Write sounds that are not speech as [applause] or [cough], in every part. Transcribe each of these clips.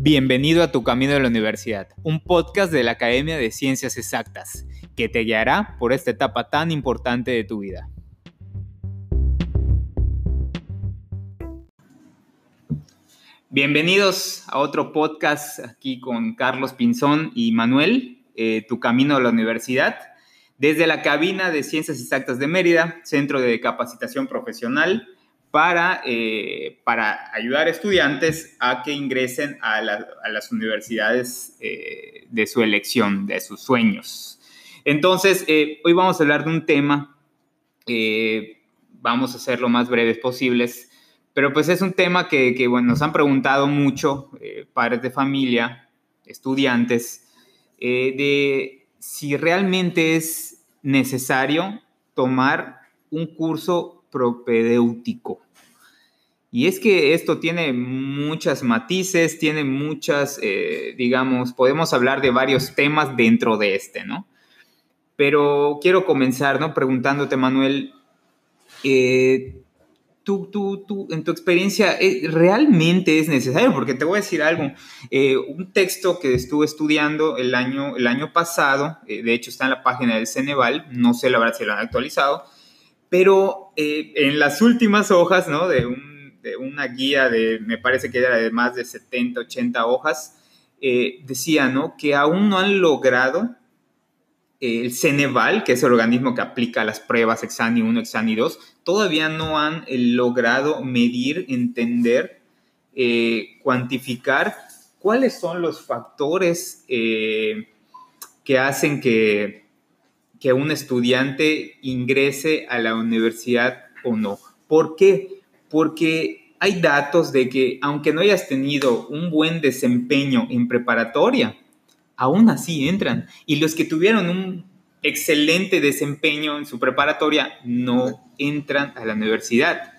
Bienvenido a Tu Camino de la Universidad, un podcast de la Academia de Ciencias Exactas, que te guiará por esta etapa tan importante de tu vida. Bienvenidos a otro podcast aquí con Carlos Pinzón y Manuel, eh, Tu Camino a la Universidad, desde la cabina de Ciencias Exactas de Mérida, Centro de Capacitación Profesional para, eh, para ayudar a estudiantes a que ingresen a, las universidades eh, de su elección, de sus sueños. Entonces, eh, hoy vamos a hablar de un tema, vamos a ser lo más breves posibles, pero pues es un tema que, que bueno, nos han preguntado mucho padres de familia, estudiantes, de si realmente es necesario tomar un curso propedéutico. Y es que esto tiene muchas matices, tiene muchas, eh, digamos, podemos hablar de varios temas dentro de este, ¿no? Pero quiero comenzar, ¿no? Preguntándote, Manuel, eh, tú, tú, tú, en tu experiencia, eh, ¿realmente es necesario? Porque te voy a decir algo. un texto que estuve estudiando el año, el año pasado, de hecho está en la página del Ceneval, no sé la verdad si lo han actualizado, pero en las últimas hojas, ¿no? De un una guía de, me parece que era de más de 70, 80 hojas, eh, decía, ¿no? Que aún no han logrado eh, el Ceneval, que es el organismo que aplica las pruebas Exani 1, Exani 2, todavía no han eh, logrado medir, entender, cuantificar cuáles son los factores que hacen que, que un estudiante ingrese a la universidad o no. ¿Por qué? Porque hay datos de que aunque no hayas tenido un buen desempeño en preparatoria, aún así entran. Y los que tuvieron un excelente desempeño en su preparatoria no entran a la universidad.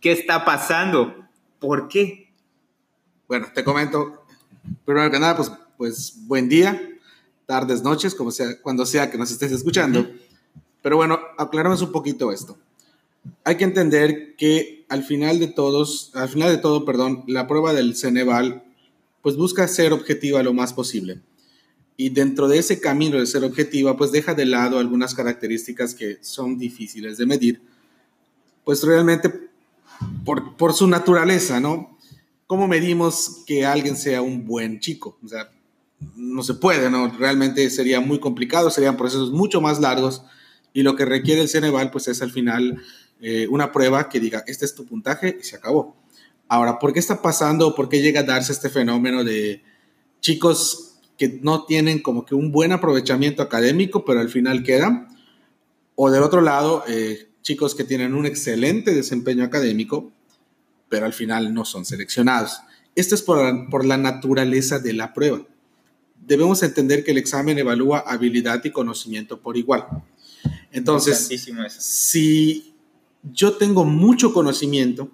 ¿Qué está pasando? ¿Por qué? Bueno, te comento. Primero que nada, pues, pues buen día, tardes, noches, como sea, cuando sea que nos estés escuchando. Pero bueno, aclaramos un poquito esto hay que entender que al final de todos, al final de todo, perdón, la prueba del Ceneval, pues busca ser objetiva lo más posible. Y dentro de ese camino de ser objetiva, pues deja de lado algunas características que son difíciles de medir, pues realmente por, por su naturaleza, ¿no? ¿Cómo medimos que alguien sea un buen chico? O sea, no se puede, ¿no? Realmente sería muy complicado, serían procesos mucho más largos y lo que requiere el Ceneval, pues es al final eh, una prueba que diga, este es tu puntaje y se acabó. Ahora, ¿por qué está pasando? ¿Por qué llega a darse este fenómeno de chicos que no tienen como que un buen aprovechamiento académico, pero al final quedan? O del otro lado, eh, chicos que tienen un excelente desempeño académico, pero al final no son seleccionados. Esto es por por la naturaleza de la prueba. Debemos entender que el examen evalúa habilidad y conocimiento por igual. Entonces, si yo tengo mucho conocimiento,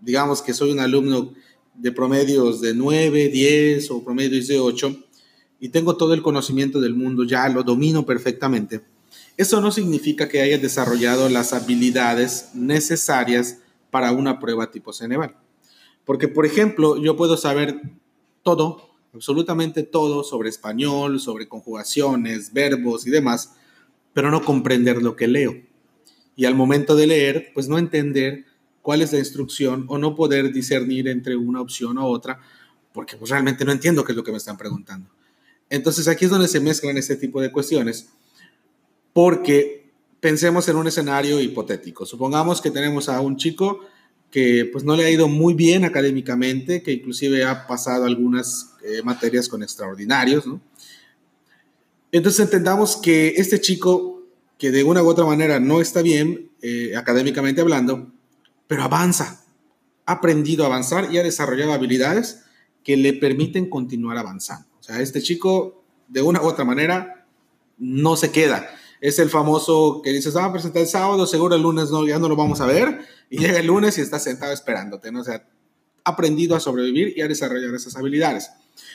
digamos que soy un alumno de promedios de 9, 10 o promedios de 8, y tengo todo el conocimiento del mundo, ya lo domino perfectamente. Eso no significa que haya desarrollado las habilidades necesarias para una prueba tipo Ceneval. Porque, por ejemplo, yo puedo saber todo, absolutamente todo sobre español, sobre conjugaciones, verbos y demás, pero no comprender lo que leo y al momento de leer, pues no entender cuál es la instrucción o no poder discernir entre una opción o otra, porque pues realmente no entiendo qué es lo que me están preguntando. Entonces aquí es donde se mezclan este tipo de cuestiones, porque pensemos en un escenario hipotético. Supongamos que tenemos a un chico que pues no le ha ido muy bien académicamente, que inclusive ha pasado algunas eh, materias con extraordinarios. Entonces entendamos que este chico que de una u otra manera no está bien, eh, académicamente hablando, pero avanza, ha aprendido a avanzar y ha desarrollado habilidades que le permiten continuar avanzando. O sea, este chico, de una u otra manera, no se queda. Es el famoso que dices, vamos a presentar el sábado, seguro el lunes no, ya no lo vamos a ver, y llega el lunes y está sentado esperándote, ¿no? O sea, ha aprendido a sobrevivir y a desarrollar esas habilidades.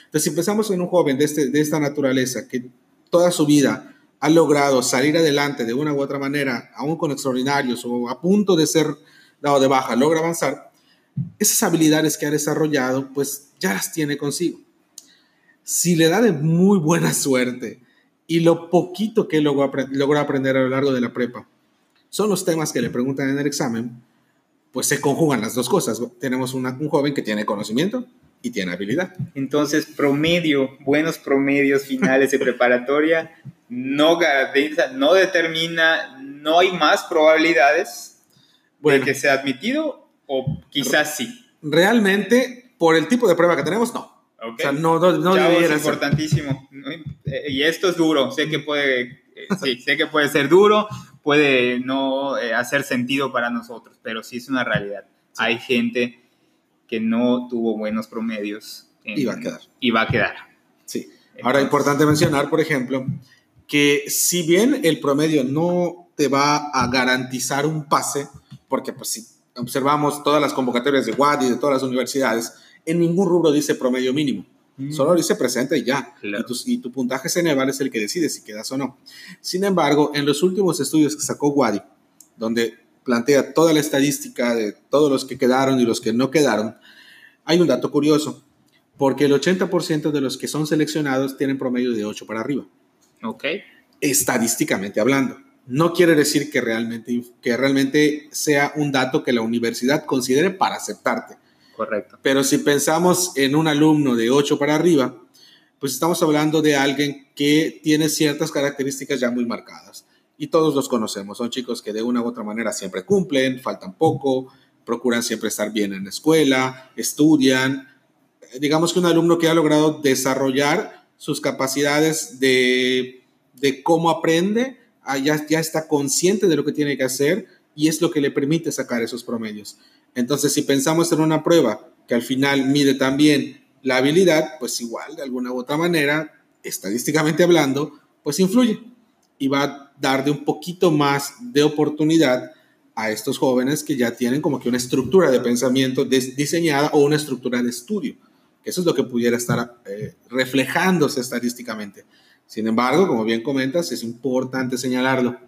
Entonces, si empezamos en un joven de, este, de esta naturaleza, que toda su vida ha logrado salir adelante de una u otra manera, aún con extraordinarios o a punto de ser dado de baja, logra avanzar, esas habilidades que ha desarrollado, pues ya las tiene consigo. si le da de muy buena suerte y lo poquito que logró, logró aprender a lo largo de la prepa son los temas que le preguntan en el examen, pues se conjugan las dos cosas. Tenemos un joven que tiene conocimiento y tiene habilidad. Entonces, promedio, buenos promedios finales de [laughs] preparatoria, no garantiza, no determina, no hay más probabilidades de que sea admitido o quizás sí. Realmente, por el tipo de prueba que tenemos, no. O sea, no, no, no es importantísimo. Y esto es duro. Sé que puede, eh, sí, sé que puede ser duro, puede no eh, hacer sentido para nosotros, pero sí es una realidad. Hay gente que no tuvo buenos promedios. y va a quedar. Y va a quedar. Sí. Ahora, importante mencionar, por ejemplo, que si bien el promedio no te va a garantizar un pase, porque pues si observamos todas las convocatorias de WAD y de todas las universidades, en ningún rubro dice promedio mínimo. Mm. Solo dice presente y ya. Y, tu, puntaje Ceneval es el que decide si quedas o no. Sin embargo, en los últimos estudios que sacó Wadi, donde plantea toda la estadística de todos los que quedaron y los que no quedaron, hay un dato curioso, porque el 80% de los que son seleccionados tienen promedio de 8 para arriba. Ok. Estadísticamente hablando. No quiere decir que realmente, que realmente sea un dato que la universidad considere para aceptarte. Correcto. Pero si pensamos en un alumno de 8 para arriba, pues estamos hablando de alguien que tiene ciertas características ya muy marcadas. Y todos los conocemos. Son chicos que de una u otra manera siempre cumplen, faltan poco, procuran siempre estar bien en la escuela, estudian. Digamos que un alumno que ha logrado desarrollar sus capacidades de, de cómo aprende, ah, ya, ya está consciente de lo que tiene que hacer y es lo que le permite sacar esos promedios. Entonces, si pensamos en una prueba que al final mide también la habilidad, pues igual, de alguna u otra manera, estadísticamente hablando, pues influye y va a dar de un poquito más de oportunidad a estos jóvenes que ya tienen como que una estructura de pensamiento diseñada o una estructura de estudio. Eso es lo que pudiera estar eh, reflejándose estadísticamente. Sin embargo, como bien comentas, es importante señalarlo.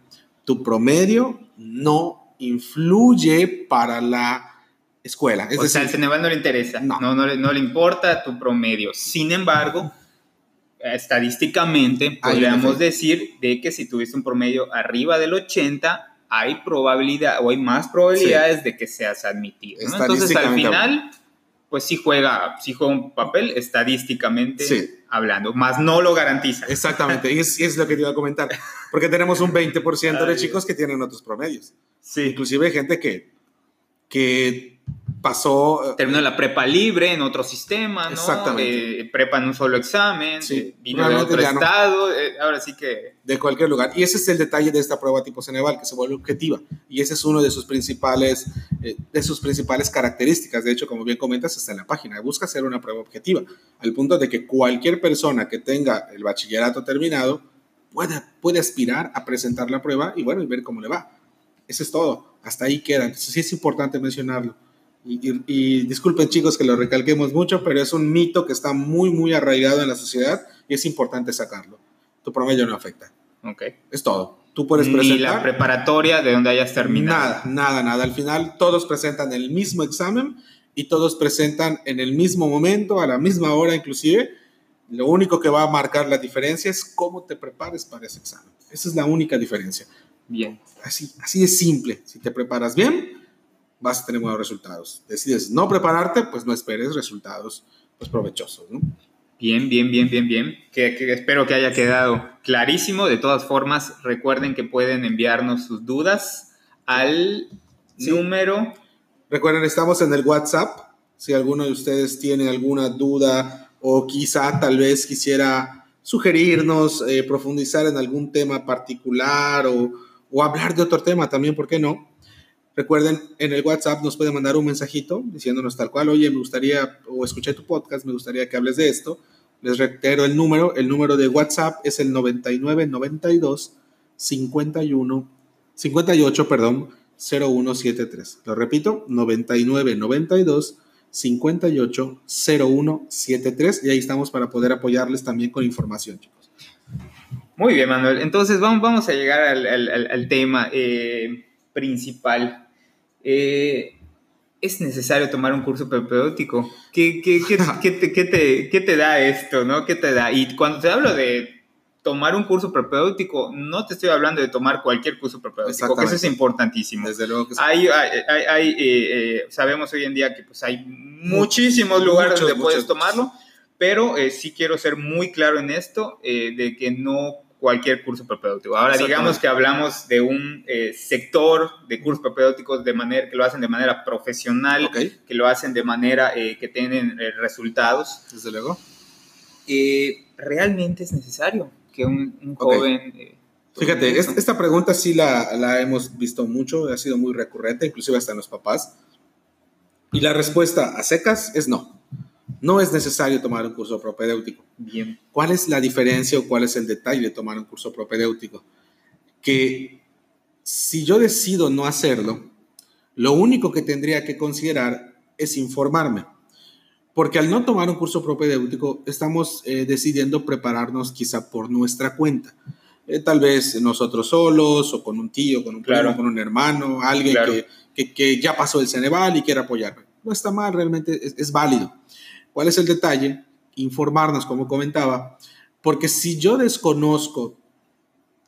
Tu promedio no influye para la escuela. o sea, al Ceneval no le interesa, no. No, no, le, importa tu promedio. Sin embargo, estadísticamente podríamos decir de que si tuviste un promedio arriba del 80, hay probabilidad o hay más probabilidades de que seas admitido. Entonces, al final, pues sí juega, sí juega un papel estadísticamente hablando, más no lo garantiza. Exactamente, y es, es, lo que te iba a comentar, porque tenemos un 20% de chicos que tienen otros promedios. Sí. Inclusive gente que, que pasó... Eh, Terminó la prepa libre en otro sistema, ¿no? Exactamente. Eh, prepa en un solo examen, sí, vino de otro estado, eh, ahora sí que... De cualquier lugar. Y ese es el detalle de esta prueba tipo Ceneval, que se vuelve objetiva. Y ese es uno de sus principales, de sus principales características. De hecho, como bien comentas, está en la página. Busca ser una prueba objetiva, al punto de que cualquier persona que tenga el bachillerato terminado puede, puede aspirar a presentar la prueba y bueno, y ver cómo le va. Eso es todo. Hasta ahí queda. Entonces sí es importante mencionarlo. Y, disculpen chicos que lo recalquemos mucho, pero es un mito que está muy, muy arraigado en la sociedad y es importante sacarlo. Tu promedio no afecta. Ok. Es todo. Tú puedes presentar. Ni la preparatoria de donde hayas terminado. Nada, nada, nada. Al final todos presentan el mismo examen y todos presentan en el mismo momento, a la misma hora inclusive. Lo único que va a marcar la diferencia es cómo te prepares para ese examen. Esa es la única diferencia. Bien. Así, así de simple. Si te preparas bien, vas a tener buenos resultados. Decides no prepararte, pues no esperes resultados pues, provechosos. ¿no? Bien, bien, bien, bien, bien. Que, espero que haya quedado clarísimo. De todas formas, recuerden que pueden enviarnos sus dudas al número. Recuerden, estamos en el WhatsApp. Si alguno de ustedes tiene alguna duda o quizá tal vez quisiera sugerirnos, eh, profundizar en algún tema particular o, o hablar de otro tema también, ¿por qué no? Recuerden, en el WhatsApp nos pueden mandar un mensajito diciéndonos tal cual, oye, me gustaría, o escuché tu podcast, me gustaría que hables de esto. Les reitero el número, el número de WhatsApp es el 9992 51 58, perdón, 0173. Lo repito, 9992 58 0173 y ahí estamos para poder apoyarles también con información, chicos. Muy bien, Manuel. Entonces vamos, vamos a llegar al, tema eh, principal. Eh, es necesario tomar un curso propedéutico. ¿Qué, qué, qué, te, te, ¿Qué te da esto? ¿no? ¿Qué te da? Y cuando te hablo de tomar un curso propedéutico, no te estoy hablando de tomar cualquier curso propedéutico, que eso es importantísimo. Desde luego que sí. Hay, hay, hay, eh, eh, sabemos hoy en día que pues, hay muchísimos lugares muchos, donde puedes muchos, tomarlo, pero eh, sí quiero ser muy claro en esto, eh, de que no cualquier curso propedéutico. Ahora digamos que hablamos de un eh, sector de cursos propedéuticos de manera, que lo hacen de manera profesional, Ok, que lo hacen de manera eh, que tienen eh, resultados. desde luego. Eh, ¿Realmente es necesario que un, un Ok. joven... eh, Fíjate, es- esta pregunta sí la, la hemos visto mucho, ha sido muy recurrente, inclusive hasta en los papás. Y la respuesta a secas es no. No es necesario tomar un curso propedéutico. Bien. ¿Cuál es la diferencia o cuál es el detalle de tomar un curso propedéutico? Que si yo decido no hacerlo, lo único que tendría que considerar es informarme. Porque al no tomar un curso propedéutico, estamos eh, decidiendo prepararnos quizá por nuestra cuenta. Eh, tal vez nosotros solos, o con un tío, con un primo, Claro. con un hermano, alguien Claro. que, que- que ya pasó el Ceneval y quiere apoyarme. No está mal, realmente es, es válido. ¿Cuál es el detalle? Informarnos, como comentaba, porque si yo desconozco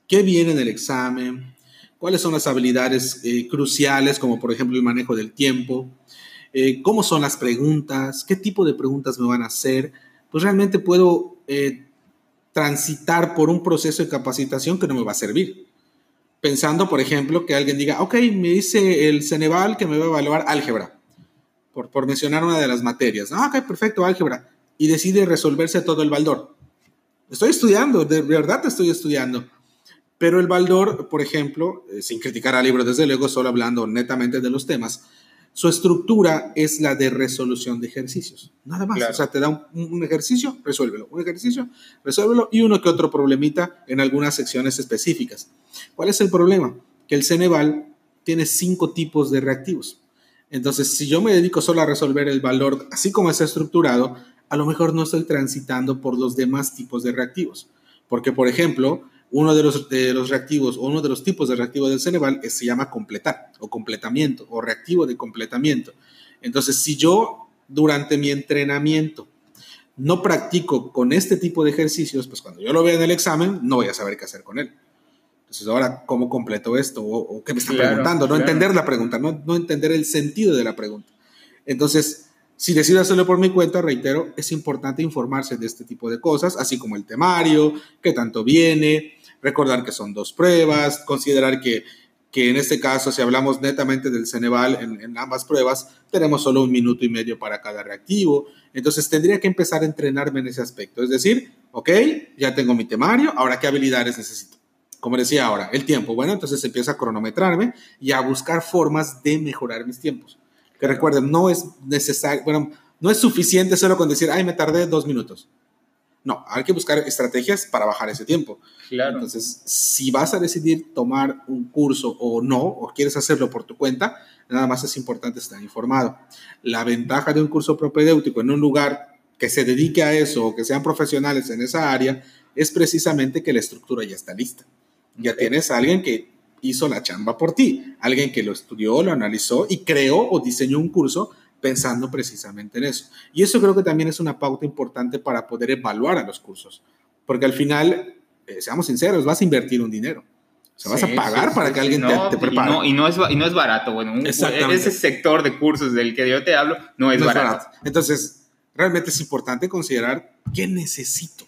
qué viene en el examen, cuáles son las habilidades eh, cruciales, como por ejemplo el manejo del tiempo, eh, cómo son las preguntas, qué tipo de preguntas me van a hacer, pues realmente puedo eh, transitar por un proceso de capacitación que no me va a servir. Pensando, por ejemplo, que alguien diga, ok, me dice el Ceneval que me va a evaluar álgebra, por, por mencionar una de las materias. Ah, ok, perfecto, álgebra. Y decide resolverse todo el baldor. Estoy estudiando, de verdad estoy estudiando. Pero el Baldor, por ejemplo, eh, sin criticar al libro desde luego, solo hablando netamente de los temas, su estructura es la de resolución de ejercicios. Nada más. Claro. O sea, te da un, un ejercicio, resuélvelo. Un ejercicio, resuélvelo. Y uno que otro problemita en algunas secciones específicas. ¿Cuál es el problema? Que el Ceneval tiene cinco tipos de reactivos. Entonces, si yo me dedico solo a resolver el valor así como está estructurado, a lo mejor no estoy transitando por los demás tipos de reactivos. Porque, por ejemplo, uno de los, reactivos o uno de los tipos de reactivo del Ceneval se llama completar o completamiento o reactivo de completamiento. Entonces, si yo durante mi entrenamiento no practico con este tipo de ejercicios, pues cuando yo lo vea en el examen, no voy a saber qué hacer con él. Entonces, ahora, ¿cómo completo esto? ¿O, o qué me está Claro, preguntando? No claro. entender la pregunta, no, no entender el sentido de la pregunta. Entonces, si decido hacerlo por mi cuenta, reitero, es importante informarse de este tipo de cosas, así como el temario, qué tanto viene, recordar que son dos pruebas, considerar que, que en este caso, si hablamos netamente del Ceneval en, en ambas pruebas, tenemos solo un minuto y medio para cada reactivo. Entonces tendría que empezar a entrenarme en ese aspecto. Es decir, ok, ya tengo mi temario, ahora qué habilidades necesito. Como decía ahora, el tiempo. Bueno, entonces empiezo a cronometrarme y a buscar formas de mejorar mis tiempos. Que recuerden, no es necesario, bueno, no es suficiente solo con decir, ay, me tardé dos minutos. No, hay que buscar estrategias para bajar ese tiempo. Claro. Entonces, si vas a decidir tomar un curso o no, o quieres hacerlo por tu cuenta, nada más es importante estar informado. La ventaja de un curso propedéutico en un lugar que se dedique a eso o que sean profesionales en esa área es precisamente que la estructura ya está lista. Ya tienes a alguien que hizo la chamba por ti, alguien que lo estudió, lo analizó y creó o diseñó un curso pensando precisamente en eso. Y eso creo que también es una pauta importante para poder evaluar a los cursos, porque al final, eh, seamos sinceros, vas a invertir un dinero. O sea, vas Sí, a pagar sí, para sí, que alguien no, te, te y prepare. no- Y no, es, y no es barato, bueno, un- ese sector de cursos del que yo te hablo no es No es barato. Entonces, realmente es importante considerar qué necesito.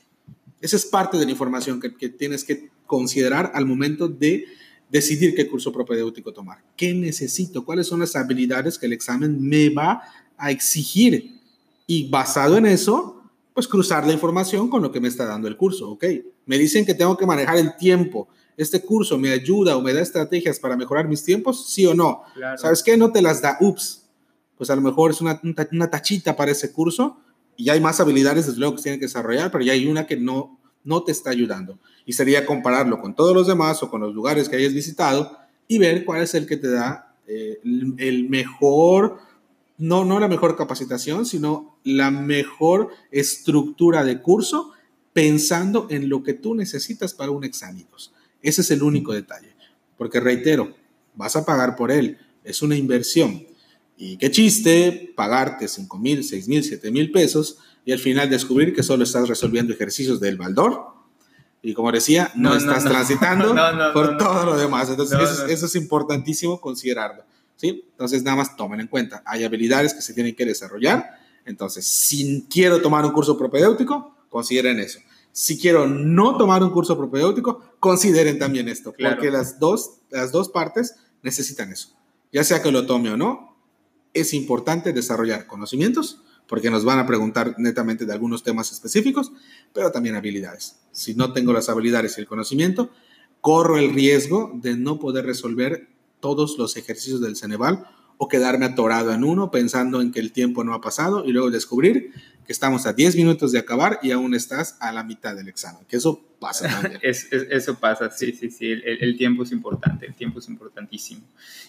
Esa es parte de la información que, que tienes que considerar al momento de decidir qué curso propedéutico tomar. ¿Qué necesito? ¿Cuáles son las habilidades que el examen me va a exigir? Y basado en eso, pues cruzar la información con lo que me está dando el curso. Ok, me dicen que tengo que manejar el tiempo. ¿Este curso me ayuda o me da estrategias para mejorar mis tiempos? ¿Sí o no? Claro. ¿Sabes qué? No te las da. Ups. Pues a lo mejor es una, una tachita para ese curso y hay más habilidades, desde luego, que tienen que desarrollar, pero ya hay una que no, no te está ayudando. Y sería compararlo con todos los demás o con los lugares que hayas visitado y ver cuál es el que te da eh, el, el mejor, no, no la mejor capacitación, sino la mejor estructura de curso pensando en lo que tú necesitas para un examen. Ese es el único detalle. Porque reitero, vas a pagar por él, es una inversión. Y qué chiste pagarte 5 mil, 6 mil, 7 mil pesos y al final descubrir que solo estás resolviendo ejercicios del Baldor. Y como decía, no, estás transitando [laughs] por todo lo demás. Entonces, eso, es importantísimo considerarlo. ¿sí? Entonces, nada más tomen en cuenta. Hay habilidades que se tienen que desarrollar. Entonces, si quiero tomar un curso propedéutico, consideren eso. Si quiero no tomar un curso propedéutico, consideren también esto, porque las dos, las dos partes necesitan eso. Ya sea que lo tome o no, es importante desarrollar conocimientos, porque nos van a preguntar netamente de algunos temas específicos, pero también habilidades. Si no tengo las habilidades y el conocimiento, corro el riesgo de no poder resolver todos los ejercicios del Ceneval o quedarme atorado en uno pensando en que el tiempo no ha pasado y luego descubrir que estamos a 10 minutos de acabar y aún estás a la mitad del examen, que eso pasa [laughs] también. eso pasa, sí, sí, sí, el, tiempo es importante, el tiempo es importantísimo.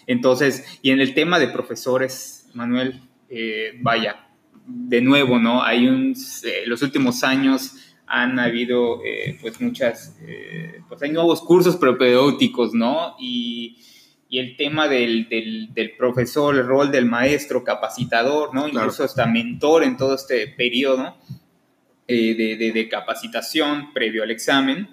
Entonces, y en el tema de profesores, Manuel, eh, vaya, de nuevo, ¿no? Hay un, eh, los últimos años han habido, eh, pues, muchas, pues hay nuevos cursos propedéuticos, ¿no? Y y el tema del, del, profesor, el rol del maestro, capacitador, ¿no? Incluso hasta mentor en todo este periodo eh, de, de, capacitación previo al examen,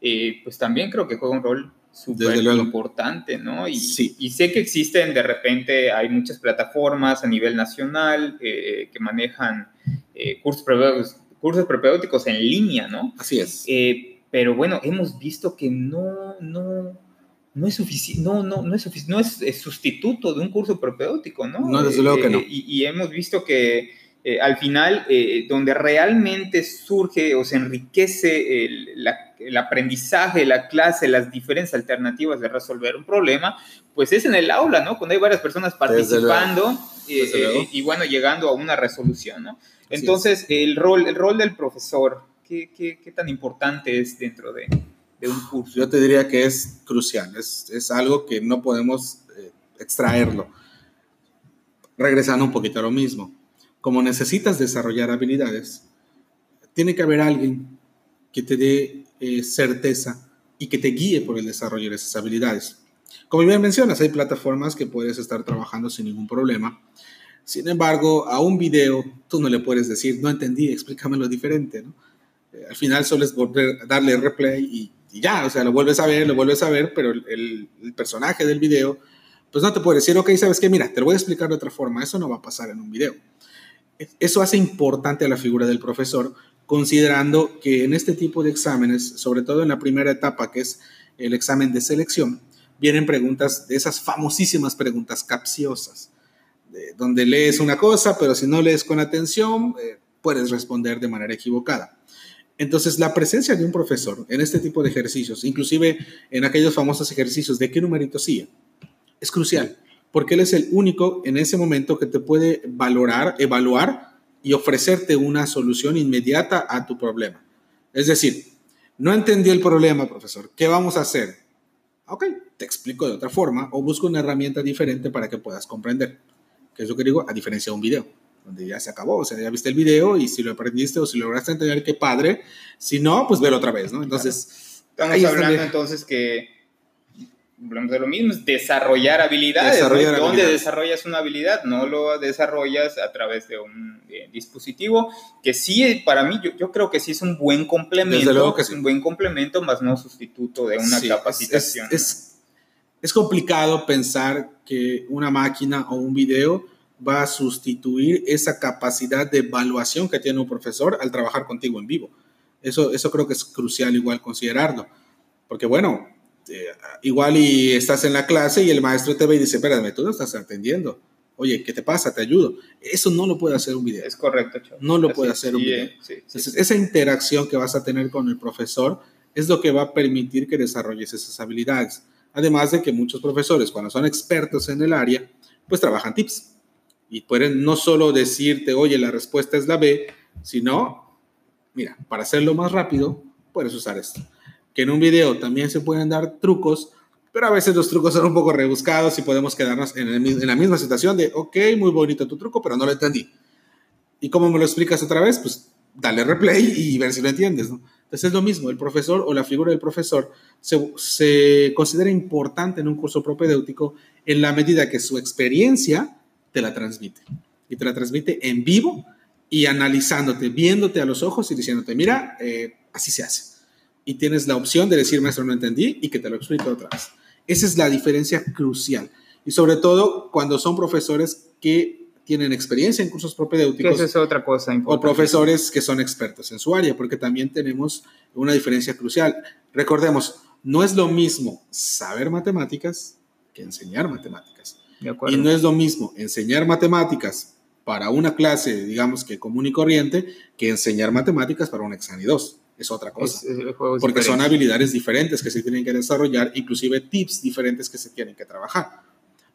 eh, pues también creo que juega un rol súper importante, ¿no? Y, sí. y, sé que existen, de repente, hay muchas plataformas a nivel nacional eh, que manejan cursos, cursos propedéuticos en línea, ¿no? Así es. pero bueno, hemos visto que no, no, no es suficiente, no, no, no es no es, sustituto de un curso propedéutico, ¿no? No, desde luego que no. Eh, y, hemos visto que eh, al final, eh, donde realmente surge o se enriquece el, aprendizaje, la clase, las diferentes alternativas de resolver un problema, pues es en el aula, ¿no? Cuando hay varias personas participando y bueno, llegando a una resolución, ¿no? Entonces, el rol, el rol del profesor, ¿qué, qué, qué tan importante es dentro de, un curso? Yo te diría que es crucial, es, es algo que no podemos eh, extraerlo. Regresando un poquito a lo mismo, como necesitas desarrollar habilidades, tiene que haber alguien que te dé eh, certeza y que te guíe por el desarrollo de esas habilidades. Como bien mencionas, hay plataformas que puedes estar trabajando sin ningún problema. Sin embargo, a un video tú no le puedes decir, no entendí, explícamelo diferente. ¿no? Eh, al final solo es volver, darle replay y y ya, o sea, lo vuelves a ver, lo vuelves a ver, pero el, personaje del video, pues no te puede decir, ok, sabes qué, mira, te lo voy a explicar de otra forma, eso no va a pasar en un video. Eso hace importante a la figura del profesor, considerando que en este tipo de exámenes, sobre todo en la primera etapa, que es el examen de selección, vienen preguntas de esas famosísimas preguntas capciosas, donde lees una cosa, pero si no lees con atención, eh, puedes responder de manera equivocada. Entonces, la presencia de un profesor en este tipo de ejercicios, inclusive en aquellos famosos ejercicios de qué numerito sí, es crucial, porque él es el único en ese momento que te puede valorar, evaluar y ofrecerte una solución inmediata a tu problema. Es decir, no entendí el problema, profesor, ¿qué vamos a hacer? Ok, te explico de otra forma o busco una herramienta diferente para que puedas comprender. Que es lo que digo, a diferencia de un video donde ya se acabó, o sea, ya viste el video y si lo aprendiste o si lograste entender, qué padre, si no, pues velo otra vez, ¿no? Entonces... Estamos hablando entonces que, hablamos de lo mismo, es desarrollar habilidades, desarrollar ¿dónde desarrollas una habilidad? No lo desarrollas a través de un dispositivo, que sí, para mí, yo, yo, creo que sí es un buen complemento, que es un buen complemento, más no sustituto de una capacitación. Es, es, es complicado pensar que una máquina o un video va a sustituir esa capacidad de evaluación que tiene un profesor al trabajar contigo en vivo. Eso, eso creo que es crucial igual considerarlo. Porque bueno, eh, igual y estás en la clase y el maestro te ve y dice, espérame, tú no estás atendiendo. Oye, ¿qué te pasa? Te ayudo. Eso no lo puede hacer un video. Es correcto. No lo puede hacer un video. esa interacción que vas a tener con el profesor es lo que va a permitir que desarrolles esas habilidades. Además de que muchos profesores, cuando son expertos en el área, pues trabajan tips y pueden no solo decirte, oye, la respuesta es la B, sino, mira, para hacerlo más rápido, puedes usar esto. Que en un video también se pueden dar trucos, pero a veces los trucos son un poco rebuscados y podemos quedarnos en, la misma situación de, ok, muy bonito tu truco, pero no lo entendí. ¿Y cómo me lo explicas otra vez? Pues dale replay y ver si lo entiendes. Entonces es lo mismo, el profesor o la figura del profesor se, se considera importante en un curso propedéutico en la medida que su experiencia te la transmite. Y te la transmite en vivo y analizándote, viéndote a los ojos y diciéndote, mira, eh, así se hace. Y tienes la opción de decir, maestro, no entendí y que te lo explique otra vez. Esa es la diferencia crucial. Y sobre todo cuando son profesores que tienen experiencia en cursos propedéuticos. Esa es otra cosa importante. O profesores que son expertos en su área, porque también tenemos una diferencia crucial. Recordemos, no es lo mismo saber matemáticas que enseñar matemáticas. Y no es lo mismo enseñar matemáticas para una clase, digamos que común y corriente, que enseñar matemáticas para un examen y dos. Es otra cosa. porque son habilidades diferentes que se tienen que desarrollar, inclusive tips diferentes que se tienen que trabajar.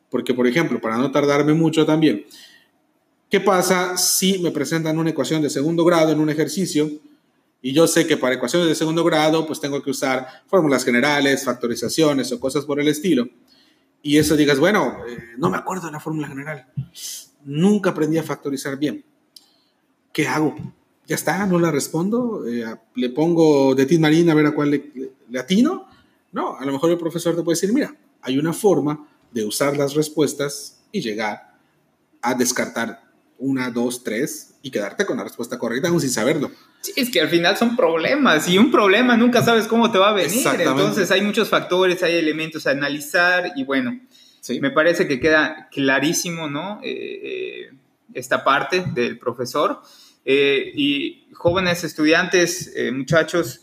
Porque, por ejemplo, para no tardarme mucho también, ¿qué pasa si me presentan una ecuación de segundo grado en un ejercicio y yo sé que para ecuaciones de segundo grado, pues tengo que usar fórmulas generales, factorizaciones o cosas por el estilo. Y eso digas, bueno, eh, no me acuerdo de la fórmula general. Nunca aprendí a factorizar bien. ¿Qué hago? Ya está, no la respondo. Eh, le pongo de Tin Marina a ver a cuál le, atino. No, a lo mejor el profesor te puede decir, mira, hay una forma de usar las respuestas y llegar a descartar una, dos, tres y quedarte con la respuesta correcta aún sin saberlo. Sí, es que al final son problemas y un problema nunca sabes cómo te va a venir. Entonces hay muchos factores, hay elementos a analizar y bueno, me parece que queda clarísimo, ¿no? Eh, eh, esta parte del profesor. Eh, y jóvenes estudiantes, muchachos,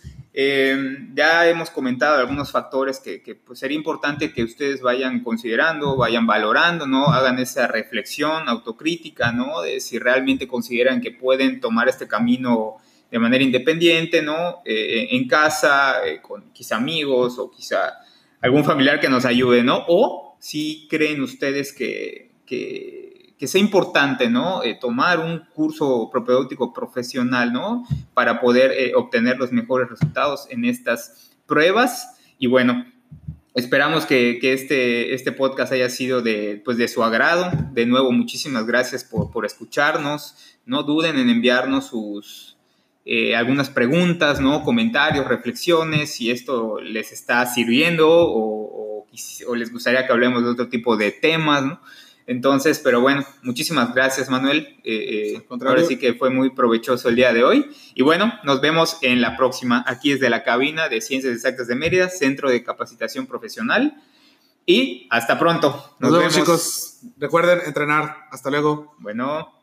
ya hemos comentado algunos factores que, pues, sería importante que ustedes vayan considerando, vayan valorando, ¿no? Hagan esa reflexión autocrítica, ¿no? De si realmente consideran que pueden tomar este camino de manera independiente, ¿no? Eh, en casa, eh, con quizá amigos o quizá algún familiar que nos ayude, ¿no? O si creen ustedes que, que sea importante, ¿no? Eh, tomar un curso propedéutico profesional, ¿no? Para poder obtener los mejores resultados en estas pruebas. Y bueno, Esperamos que, que, este, este podcast haya sido de, pues de su agrado. De nuevo, muchísimas gracias por, por escucharnos. No duden en enviarnos sus, eh, algunas preguntas, ¿no? comentarios, reflexiones, si esto les está sirviendo o, o, les gustaría que hablemos de otro tipo de temas. ¿no? Entonces, pero bueno, muchísimas gracias Manuel. Eh, eh ahora sí que fue muy provechoso el día de hoy. Y bueno, nos vemos en la próxima. Aquí desde la cabina de Ciencias Exactas de Mérida, Centro de Capacitación Profesional. Y hasta pronto. Nos, vemos, chicos. Recuerden entrenar. Hasta luego. Bueno.